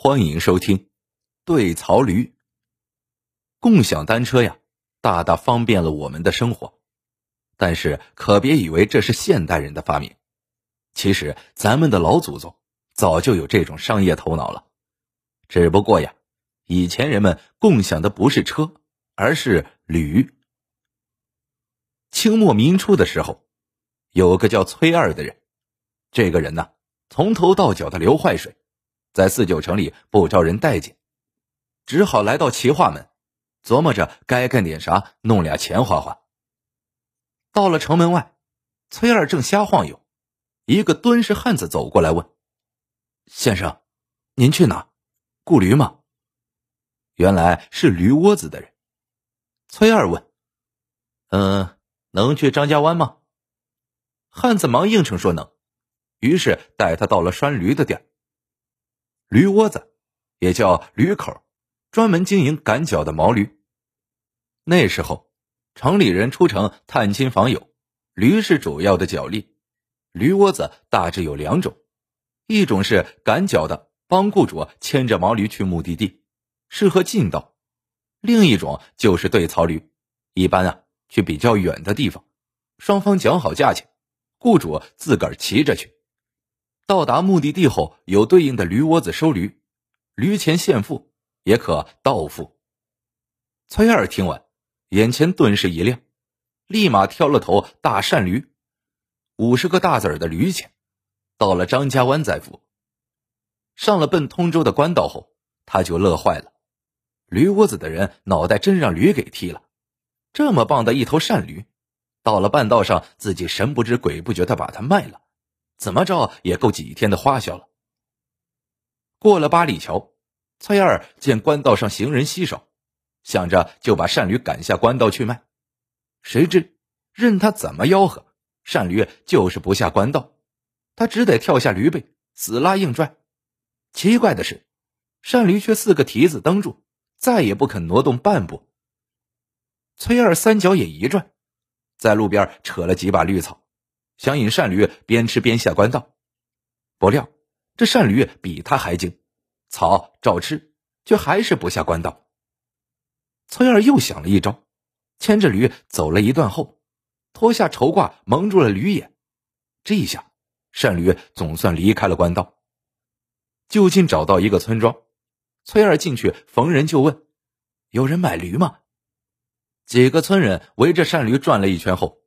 欢迎收听对槽驴。共享单车呀，大大方便了我们的生活，但是可别以为这是现代人的发明。其实咱们的老祖宗早就有这种商业头脑了，只不过呀，以前人们共享的不是车，而是驴。清末民初的时候，有个叫崔二的人，这个人呢，从头到脚的流坏水，在四九城里不招人待见，只好来到齐化门，琢磨着该干点啥，弄俩钱花花。到了城门外，崔二正瞎晃悠，一个敦实汉子走过来问：“先生，您去哪？雇驴吗？”原来是驴窝子的人。崔二问：“嗯。”能去张家湾吗？汉子忙应承说能，于是带他到了拴驴的店。驴窝子也叫驴口，专门经营赶脚的毛驴。那时候，城里人出城探亲访友，驴是主要的脚力。驴窝子大致有两种，一种是赶脚的，帮雇主牵着毛驴去目的地，适合近道；另一种就是对槽驴，一般啊。去比较远的地方，双方讲好价钱，雇主自个儿骑着去。到达目的地后，有对应的驴窝子收驴，驴钱现付，也可到付。崔二听完，眼前顿时一亮，立马挑了头大善驴，五十个大子儿的驴钱，到了张家湾再付。上了奔通州的官道后，他就乐坏了，驴窝子的人脑袋真让驴给踢了。这么棒的一头善驴，到了半道上，自己神不知鬼不觉的把它卖了，怎么着也够几天的花销了。过了八里桥，崔二见官道上行人稀少，想着就把善驴赶下官道去卖。谁知任他怎么吆喝，善驴就是不下官道，他只得跳下驴背，死拉硬拽。奇怪的是，善驴却四个蹄子蹬住，再也不肯挪动半步。崔二三脚也一转，在路边扯了几把绿草，想引善驴边吃边下官道。不料这善驴比他还精，草照吃，却还是不下官道。崔二又想了一招，牵着驴走了一段后，脱下绸褂蒙住了驴眼。这一下，善驴总算离开了官道。就近找到一个村庄，崔二进去逢人就问：“有人买驴吗？”几个村人围着善驴转了一圈后，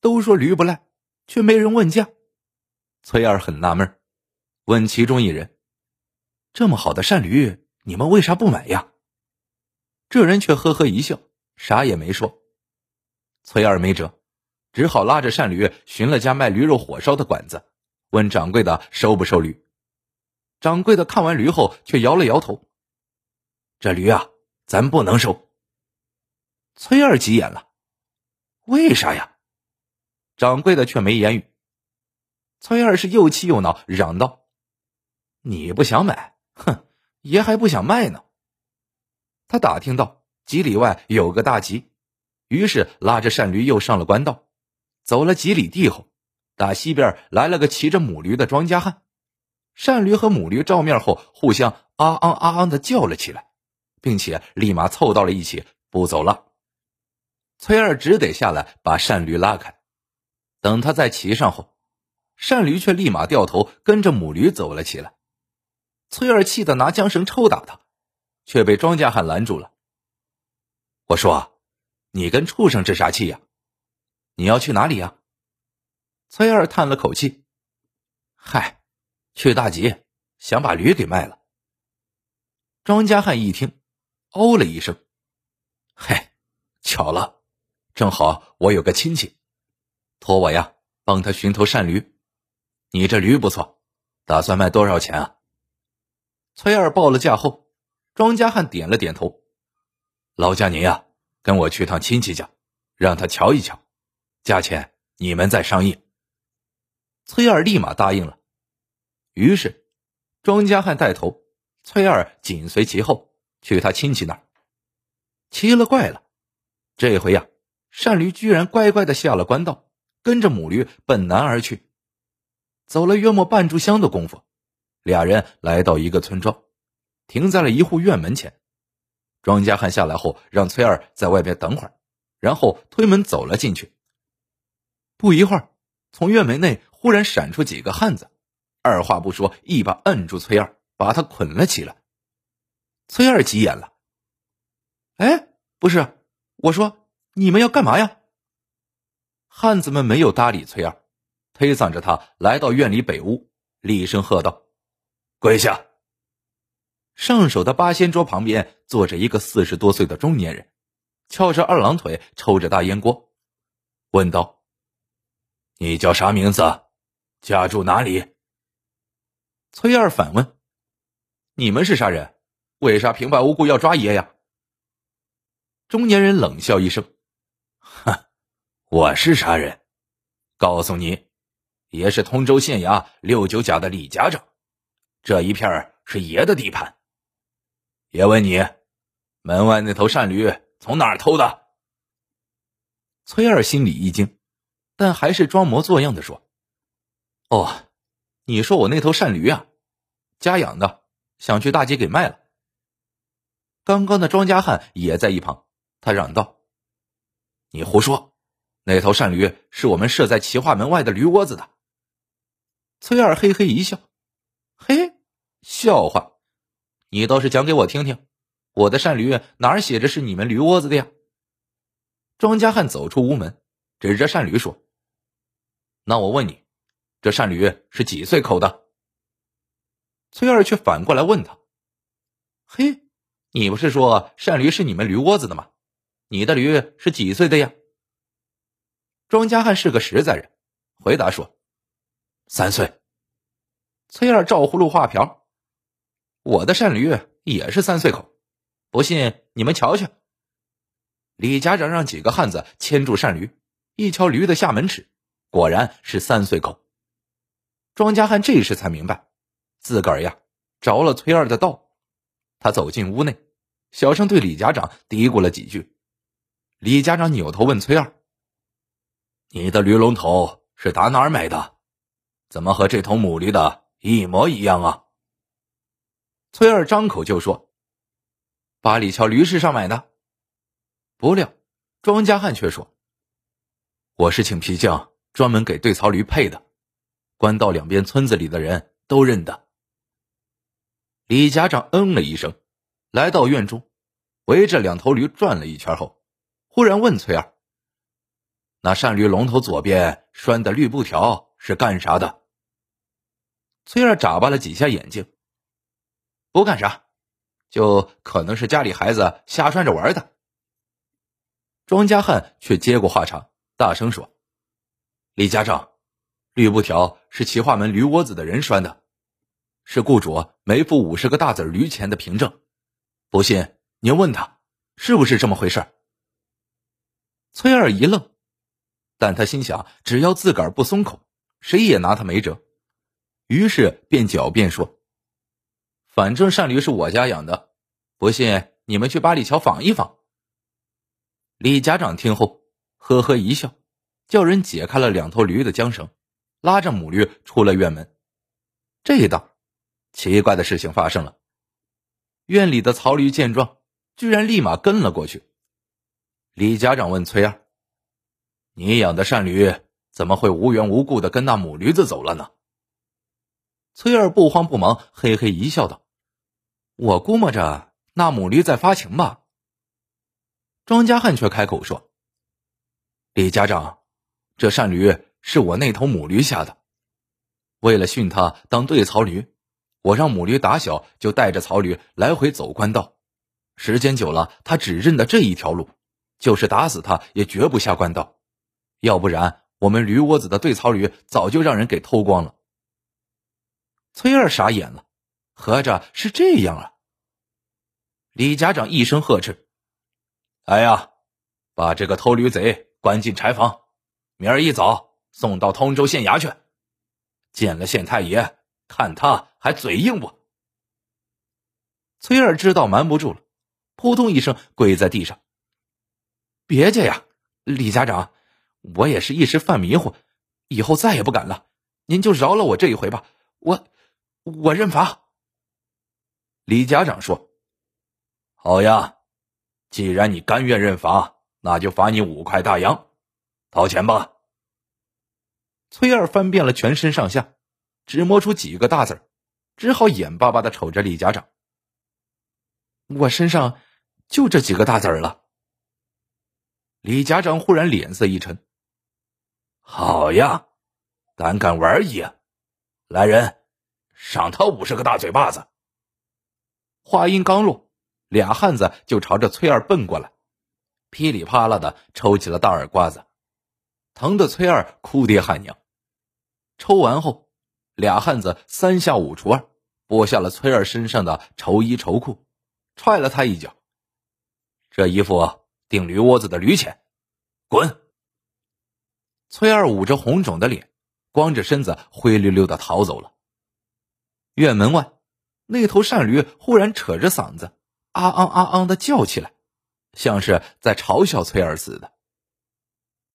都说驴不赖，却没人问价。崔二很纳闷，问其中一人：“这么好的善驴，你们为啥不买呀？”这人却呵呵一笑，啥也没说。崔二没辙，只好拉着善驴寻了家卖驴肉火烧的馆子，问掌柜的收不收驴。掌柜的看完驴后，却摇了摇头：“这驴啊，咱不能收。”崔二急眼了，为啥呀？掌柜的却没言语。崔二是又气又恼，嚷道：“你不想买，哼，爷还不想卖呢。”他打听到几里外有个大集，于是拉着善驴又上了官道。走了几里地后，打西边来了个骑着母驴的庄稼汉。善驴和母驴照面后，互相啊昂啊昂的叫了起来，并且立马凑到了一起，不走了。崔二只得下来把善驴拉开，等他再骑上后，善驴却立马掉头跟着母驴走了起来。崔二气得拿缰绳抽打他，却被庄稼汉拦住了。我说：“你跟畜生置啥气呀？你要去哪里呀？”崔二叹了口气：“嗨，去大集，想把驴给卖了。”庄稼汉一听，哦了一声：“嗨，巧了。”正好我有个亲戚，托我呀帮他寻头善驴。你这驴不错，打算卖多少钱啊？崔二报了价后，庄稼汉点了点头。老家您呀，跟我去趟亲戚家，让他瞧一瞧，价钱你们再商议。崔二立马答应了。于是，庄稼汉带头，崔二紧随其后去他亲戚那儿。奇了怪了，这回呀。善驴居然乖乖的下了官道，跟着母驴奔南而去。走了约莫半炷香的功夫，俩人来到一个村庄，停在了一户院门前。庄家汉下来后，让崔二在外边等会儿，然后推门走了进去。不一会儿，从院门内忽然闪出几个汉子，二话不说，一把摁住崔二，把他捆了起来。崔二急眼了：“哎，不是，我说你们要干嘛呀？”汉子们没有搭理崔二，推搡着他来到院里北屋，厉声喝道：“跪下！”上手的八仙桌旁边坐着一个四十多岁的中年人，翘着二郎腿，抽着大烟锅，问道：“你叫啥名字？家住哪里？”崔二反问：“你们是啥人？为啥平白无故要抓爷呀？”中年人冷笑一声：“，我是啥人？告诉你，爷是通州县衙六九甲的李家长，这一片是爷的地盘。”爷问你，门外那头善驴从哪儿偷的？崔二心里一惊，但还是装模作样的说：“哦，你说我那头善驴啊，家养的，想去大街给卖了。”刚刚的庄家汉也在一旁，他嚷道：“你胡说！那头善驴是我们设在齐化门外的驴窝子的。”崔二嘿嘿一笑：“嘿，笑话。”你倒是讲给我听听，我的善驴哪儿写着是你们驴窝子的呀？庄家汉走出屋门，指着善驴说：“那我问你，这善驴是几岁口的？”崔二却反过来问他：“嘿，你不是说善驴是你们驴窝子的吗？你的驴是几岁的呀？”庄家汉是个实在人，回答说：“三岁。”崔二照葫芦画瓢。我的善驴也是三岁口，不信你们瞧瞧。李家长让几个汉子牵住善驴，一瞧驴的下门齿，果然是三岁口。庄家汉这时才明白，自个儿呀着了崔二的道。他走进屋内，小声对李家长嘀咕了几句。李家长扭头问崔二：“你的驴龙头是打哪儿买的？怎么和这头母驴的一模一样啊？”崔二张口就说：“八里桥驴市上买的。”不料庄家汉却说：“我是请皮匠专门给对槽驴配的，官道两边村子里的人都认得。”李家长嗯了一声，来到院中，围着两头驴转了一圈后，忽然问崔二：“那善驴龙头左边拴的绿布条是干啥的？”崔二眨巴了几下眼睛。不干啥，就可能是家里孩子瞎拴着玩的。庄家汉却接过话茬，大声说：“李家长，绿布条是齐化门驴窝子的人拴的，是雇主没付五十个大子驴钱的凭证。不信您问他，是不是这么回事？”崔二一愣，但他心想，只要自个儿不松口，谁也拿他没辙，于是便狡辩说。反正善驴是我家养的，不信你们去八里桥访一访。李家长听后呵呵一笑，叫人解开了两头驴的缰绳，拉着母驴出了院门。这一道，奇怪的事情发生了。院里的曹驴见状，居然立马跟了过去。李家长问崔二：“你养的善驴怎么会无缘无故的跟那母驴子走了呢？”崔二不慌不忙，嘿嘿一笑，道：“我估摸着那母驴在发情吧。”庄家汉却开口说：“李家长，这善驴是我那头母驴下的。为了训它当对槽驴，我让母驴打小就带着槽驴来回走官道，时间久了，它只认得这一条路，就是打死它也绝不下官道。要不然，我们驴窝子的对槽驴早就让人给偷光了。”崔二傻眼了，合着是这样啊！李家长一声呵斥：“哎呀，把这个偷驴贼关进柴房，明儿一早送到通州县衙去，见了县太爷，看他还嘴硬不？”崔二知道瞒不住了，扑通一声跪在地上：“别介呀，李家长，我也是一时犯迷糊，以后再也不敢了，您就饶了我这一回吧，我……”我认罚。李家长说：“好呀，既然你甘愿认罚，那就罚你五块大洋，掏钱吧。”崔二翻遍了全身上下，只摸出几个大字只好眼巴巴的瞅着李家长。我身上就这几个大字了。李家长忽然脸色一沉：“好呀，胆敢玩意啊！来人，赏他五十个大嘴巴子！”话音刚落，俩汉子就朝着崔二奔过来，噼里啪啦的抽起了大耳刮子，疼得崔二哭爹喊娘。抽完后，俩汉子三下五除二剥下了崔二身上的绸衣绸裤，踹了他一脚。这衣服顶驴窝子的驴钱，滚！崔二捂着红肿的脸，光着身子灰溜溜的逃走了。院门外，那头善驴忽然扯着嗓子，啊昂啊昂的叫起来，像是在嘲笑崔二似的。